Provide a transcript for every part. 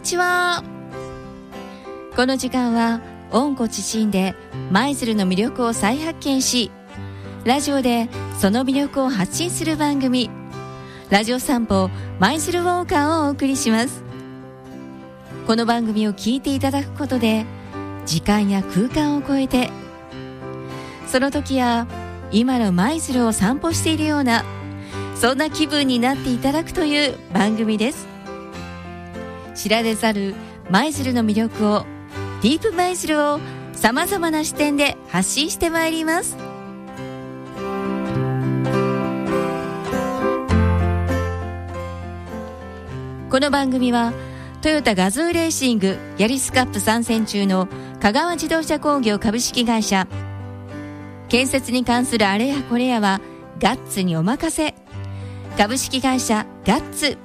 にちは。この時間は温故知新で舞鶴の魅力を再発見しラジオでその魅力を発信する番組ラジオ散歩舞鶴ウォーカーをお送りします。この番組を聞いていただくことで時間や空間を超えてその時や今の舞鶴を散歩しているようなそんな気分になっていただくという番組です。知られざる舞鶴の魅力をディープ舞鶴をさまざまな視点で発信してまいります。この番組はトヨタガズーレーシングヤリスカップ参戦中の香川自動車工業株式会社。建設に関するあれやこれやはガッツにお任せ。株式会社ガッツ。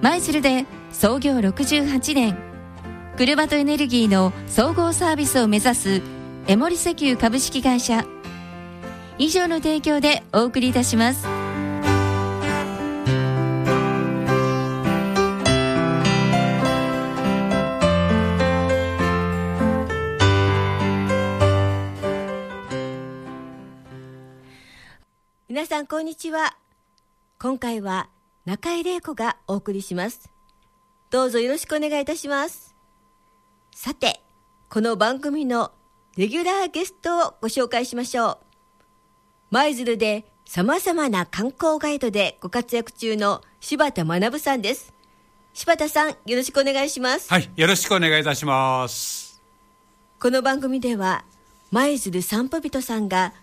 舞鶴で創業68年。車とエネルギーの総合サービスを目指すエモリ石油株式会社。以上の提供でお送りいたします。皆さんこんにちは。今回は中井玲子がお送りします。どうぞよろしくお願いいたします。さてこの番組のレギュラーゲストをご紹介しましょう。舞鶴で様々な観光ガイドでご活躍中の柴田学さんです。柴田さんよろしくお願いします。はいよろしくお願いいたします。この番組では舞鶴散歩人さんが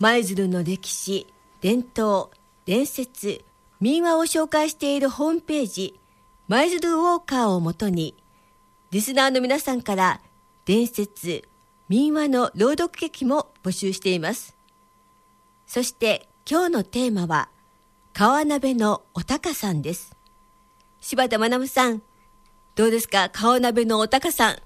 舞鶴の歴史伝統伝説民話を紹介しているホームページ舞鶴ウォーカーをもとにリスナーの皆さんから伝説民話の朗読劇も募集しています。そして今日のテーマは川鍋のお高さんです。柴田学さんどうですか？川鍋のお高さん。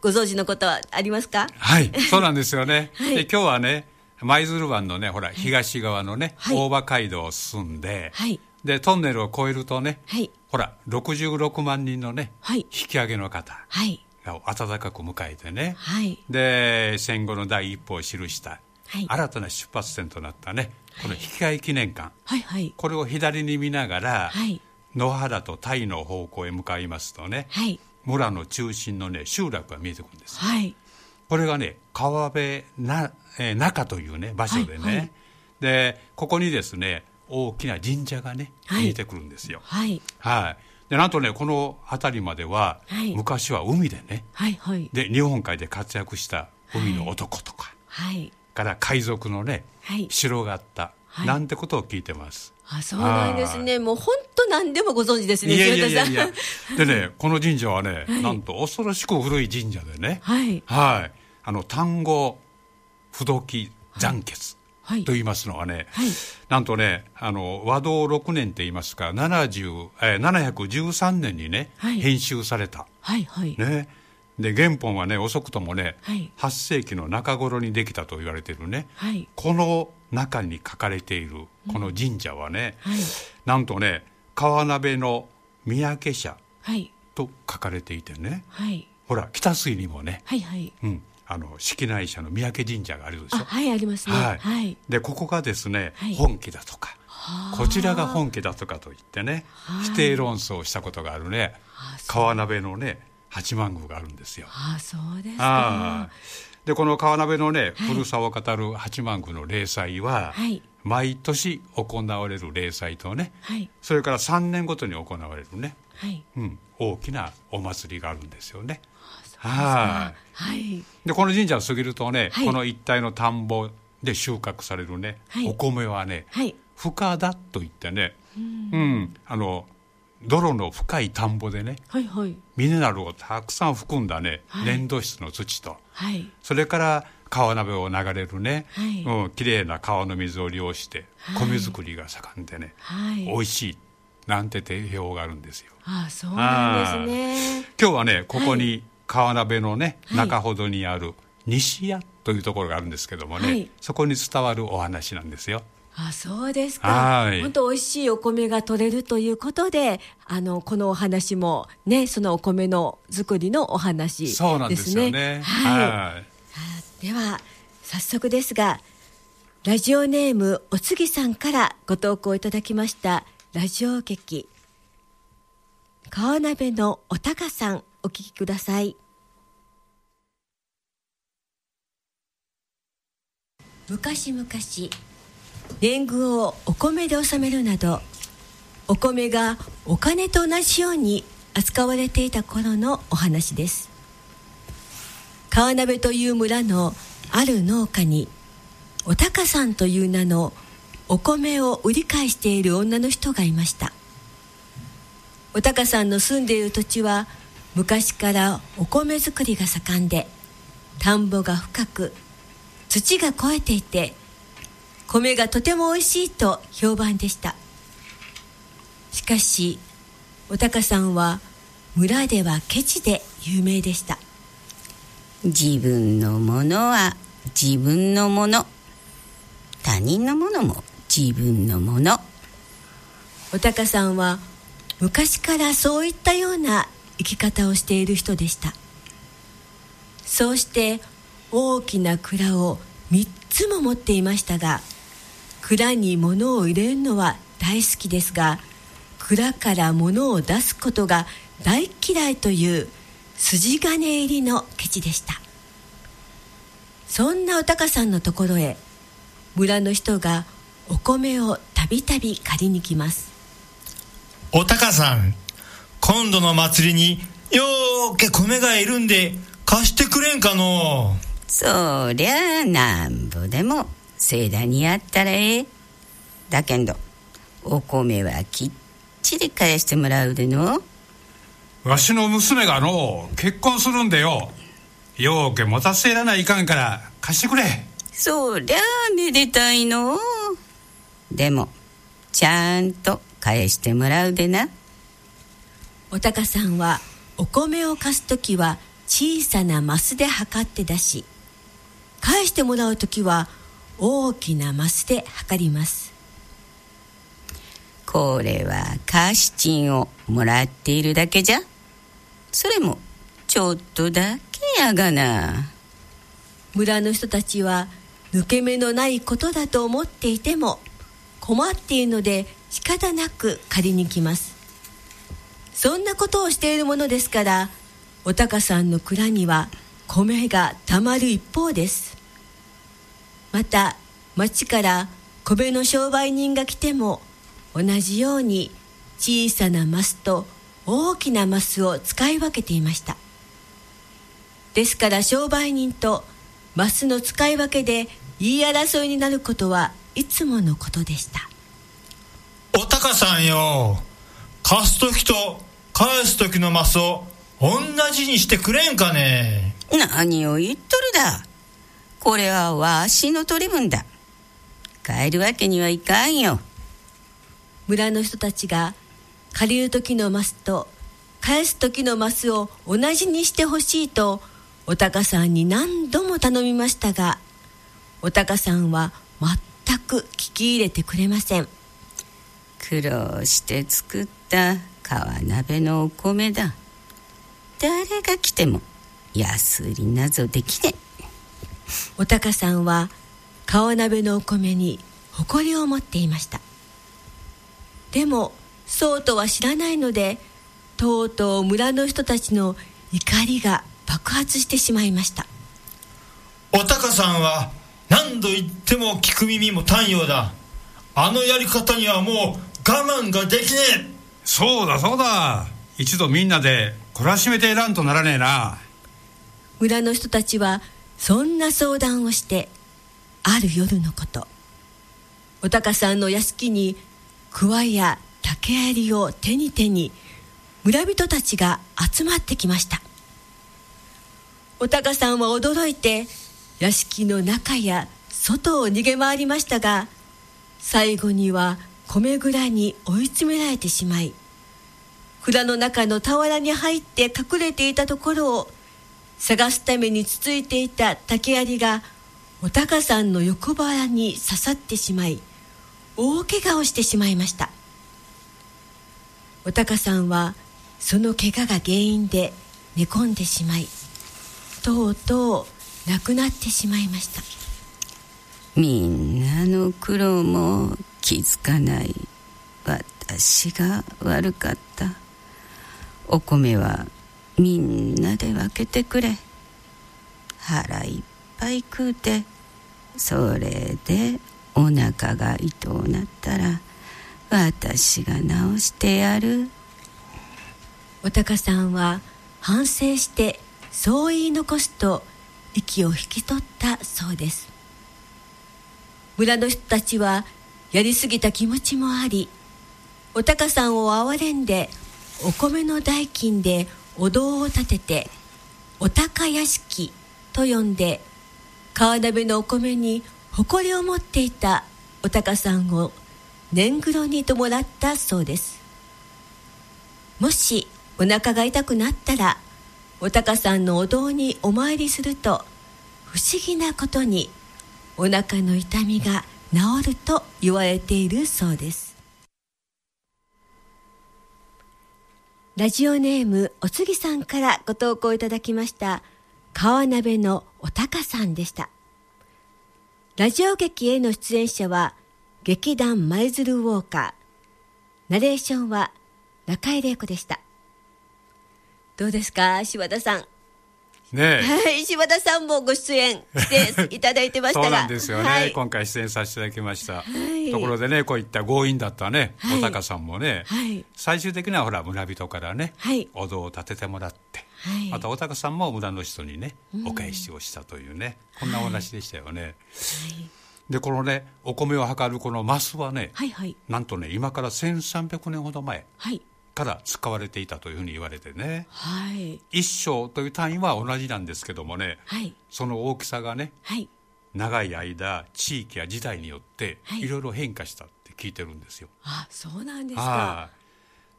ご存知のことはありますか？はいそうなんですよね、はい。で今日はね舞鶴湾のねほら東側のね、はい。大場街道を進んで、はいでトンネルを越えるとね、はい。ほら66万人のね、はい。引き上げの方はい。が温かく迎えてね、はい。で戦後の第一歩を記した、はい。新たな出発点となったね。この引き換え記念館、はいはい。これを左に見ながら、はい。野原とタイの方向へ向かいますとね、はい。村の中心のね集落が見えてくるんです。これがね川辺な、えー中というね場所でね、でここにですね大きな神社がねはい。見えてくるんですよ。はい。はい。でなんとねこの辺りまでは、はい。昔は海でねはいはい。で日本海で活躍した海の男とか、はい。から海賊のねはい。城があった、はい。なんてことを聞いてます。あそうなんですね。もう本当何でもご存知ですねいやいやいやいや。でねこの神社はね、はい。なんと恐ろしく古い神社でね。はい。はい。あの単語不動記残血はいと言いますのはね、はい。なんとねあの和道6年って言いますか70、えー713年にね、はい。編集された、はいはい。ね、で原本はね遅くともね、はい。8世紀の中頃にできたと言われているね。はい。この中に書かれているこの神社はね、はい。なんとね川鍋の三宅社はい。と書かれていてね。はい。ほら北水にもね、はいはい。うん、あの式内社の三宅神社があるでしょ？あはいありますね。はい。はい。でここがですね、はい。本家だとかはあ。こちらが本家だとかと言ってねはい。否定論争をしたことがあるね川鍋のね八幡宮があるんですよ。あそうですあかーでこの川鍋のね、はい。古さを語る八幡宮の例祭は、はい。毎年行われる例祭とねはい。それから3年ごとに行われるね、はい。うん、大きなお祭りがあるんですよね。ははい。でこの神社を過ぎるとね、はい。この一帯の田んぼで収穫されるね、はい。お米はね、はい。深田といってね、うん、あの泥の深い田んぼでねはいはい。ミネラルをたくさん含んだね、はい。粘土質の土とはい。それから川鍋を流れるね、はい。うん、きれいな川の水を利用してはい。米作りが盛んでね、はい。美味しいなんて定評があるんですよ。あそうなんですね。今日はねここに川鍋のね、はい中ほどにある西屋というところがあるんですけどもね、はいそこに伝わるお話なんですよあそうですか。本当美味しいお米が取れるということで、あのこのお話もね、そのお米の作りのお話ですね。そうなんですよね。はい。はい、では早速ですが、ラジオネームおつぎさんからご投稿いただきましたラジオ劇川鍋のおたかさんお聞きください。昔々年貢をお米で納めるなどお米がお金と同じように扱われていた頃のお話です川鍋という村のある農家におたかさんという名のお米を売り買いしている女の人がいましたおたかさんの住んでいる土地は昔からお米作りが盛んで田んぼが深く土が肥えていて米がとても美味しいと評判でした。しかしおたかさんは村ではケチで有名でした。自分のものは自分のもの。他人のものも自分のもの。おたかさんは昔からそういったような生き方をしている人でした。そうして大きな蔵を3つも持っていましたが蔵に物を入れるのは大好きですが蔵から物を出すことが大嫌いという筋金入りのケチでした。そんなおたかさんのところへ村の人がお米をたびたび借りに来ます。おたかさん今度の祭りによーけ米がいるんで貸してくれんかのそりゃなんぼでも盛大にやったらええ。だけどお米はきっちり返してもらうでの。わしの娘がの結婚するんでよ。ようけ持たせらないかんから貸してくれ。そりゃめでたいのでもちゃんと返してもらうでなおたかさんはお米を貸す時は小さなマスで測って出し返してもらう時は大きなマスで測ります。これは貸し賃をもらっているだけじゃ？それもちょっとだけやがな。村の人たちは抜け目のないことだと思っていても困っているので仕方なく借りに来ますそんなことをしているものですからおたかさんの蔵には米がたまる一方です。また町から米の商売人が来ても同じように小さなマスと大きなマスを使い分けていました。ですから商売人とマスの使い分けで言い争いになることはいつものことでした。おたかさんよ貸す時と返す時のマスを同じにしてくれんかね？何を言っとるだ？これはわしの取り分だ。帰るわけにはいかんよ。村の人たちが借りる時のマスと返す時のマスを同じにしてほしいとおたかさんに何度も頼みましたがおたかさんは全く聞き入れてくれません。苦労して作った川鍋のお米だ。誰が来ても安売りなぞできねおたかさんは川鍋のお米に誇りを持っていました。でもそうとは知らないのでとうとう村の人たちの怒りが爆発してしまいました。おたかさんは何度言っても聞く耳も単様だ。あのやり方にはもう我慢ができねえそうだそうだ。一度みんなで懲らしめてやらんとならねえな。村の人たちはそんな相談をしてある夜のこと。おたかさんの屋敷に桑や竹槍を手に手に村人たちが集まってきました。おたかさんは驚いて屋敷の中や外を逃げ回りましたが最後には米蔵に追い詰められてしまい蔵の中の俵に入って隠れていたところを探すためにつついていた竹槍がおたかさんの横腹に刺さってしまい大怪我をしてしまいました。おたかさんはその怪我が原因で寝込んでしまいとうとう亡くなってしまいました。みんなの苦労も気づかない。私が悪かった。お米はみんなで分けてくれ。腹いっぱい食うてそれでお腹が痛うなったら私が治してやる。おたかさんは反省してそう言い残すと息を引き取ったそうです。村の人たちはやりすぎた気持ちもありおたかさんを憐れんでお米の代金でお堂を建ててお高屋敷と呼んで川鍋のお米に誇りを持っていたおたかさんを年黒に弔ったそうです。もしお腹が痛くなったらおたかさんのお堂にお参りすると不思議なことにお腹の痛みが治ると言われているそうです。ラジオネームおつぎさんからご投稿いただきました川鍋のおたかさんでした。ラジオ劇への出演者は劇団舞鶴ウォーカー。ナレーションは中井玲子でした。どうですか柴田さん。ねえ。はい柴田さんもご出演していただいてましたが。そうなんですよね、はい。今回出演させていただきました、い。ところでねこういった強引だったね、はい。おたかさんもね、はい。最終的にはほら村人からね、はい。お堂を建ててもらって、はい。またおたかさんも村の人にね、お返しをしたというねこんなお話でしたよね、でこのねお米を測るこのマスはね、はいはい。なんとね今から1300年ほど前。はいから使われていたというふうに言われてね。はい。一升という単位は同じなんですけどもね。はい。その大きさがねはい。長い間地域や時代によってはい。いろいろ変化したって聞いてるんですよ。あそうなんですか。は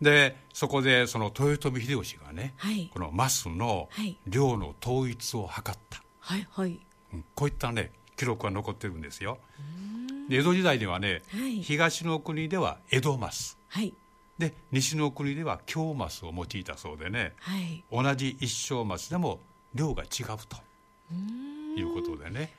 い。でそこでその豊臣秀吉がね、はい。このマスのはい。量の統一を図った、はいはい。うんこういったね記録が残ってるんですよ。で江戸時代ではね、はい。東の国では江戸マスはいで西の国では京マスを用いたそうでね。はい。同じ一升マスでも量が違うと。いうことでね。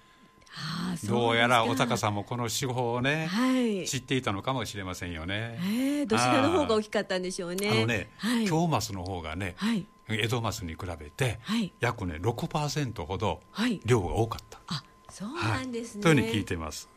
どうやらお高さんもこの手法をね、はい。知っていたのかもしれませんよね。えー、どちらの方が大きかったんでしょうね。あのね、はい。京マスの方がね、はい。江戸マスに比べて、はい。約ね6%ほどはい。量が多かった、あそうはいなんですね、というふうに聞いています。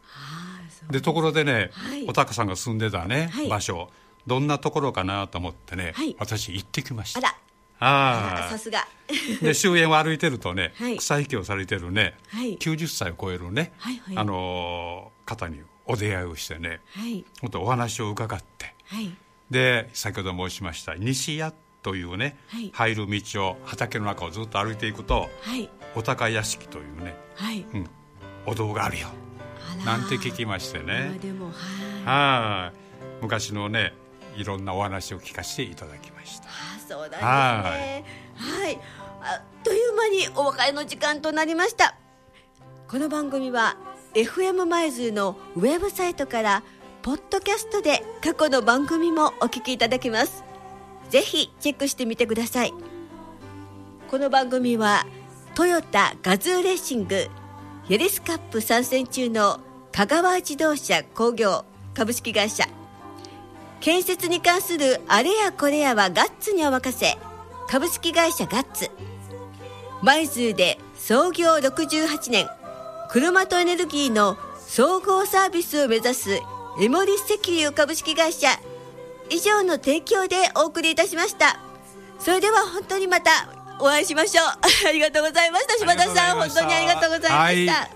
でところでね、はい。お高さんが住んでたね、はい。場所どんなところかなと思ってね、はい。私行ってきました。あら。あらあさすが。で終焉を歩いてるとね、はい。草引きをされてるね、はい。90歳を超えるね、はいはい。あのー方にお出会いをしてねはい。本当お話を伺ってはい。で先ほど申しました西屋というね、はい。入る道を畑の中をずっと歩いていくとはい。お高屋敷というね、はい。うん、お堂があるよ。なんて聞きましてあねでも昔のねいろんなお話を聞かせていただきました。あそうなんですね。はい。あっという間にお別れの時間となりました。この番組は FM マイズのウェブサイトからポッドキャストで過去の番組もお聞きいただけます。ぜひチェックしてみてください。この番組はトヨタガズーレーシングヤリスカップ参戦中の香川自動車工業株式会社建設に関するあれやこれやはガッツにお任せ。株式会社ガッツ。舞鶴で創業68年。車とエネルギーの総合サービスを目指すエモリス石油株式会社。以上の提供でお送りいたしました。それでは本当にまたお会いしましょう。ありがとうございました。柴田さん本当にありがとうございました、はい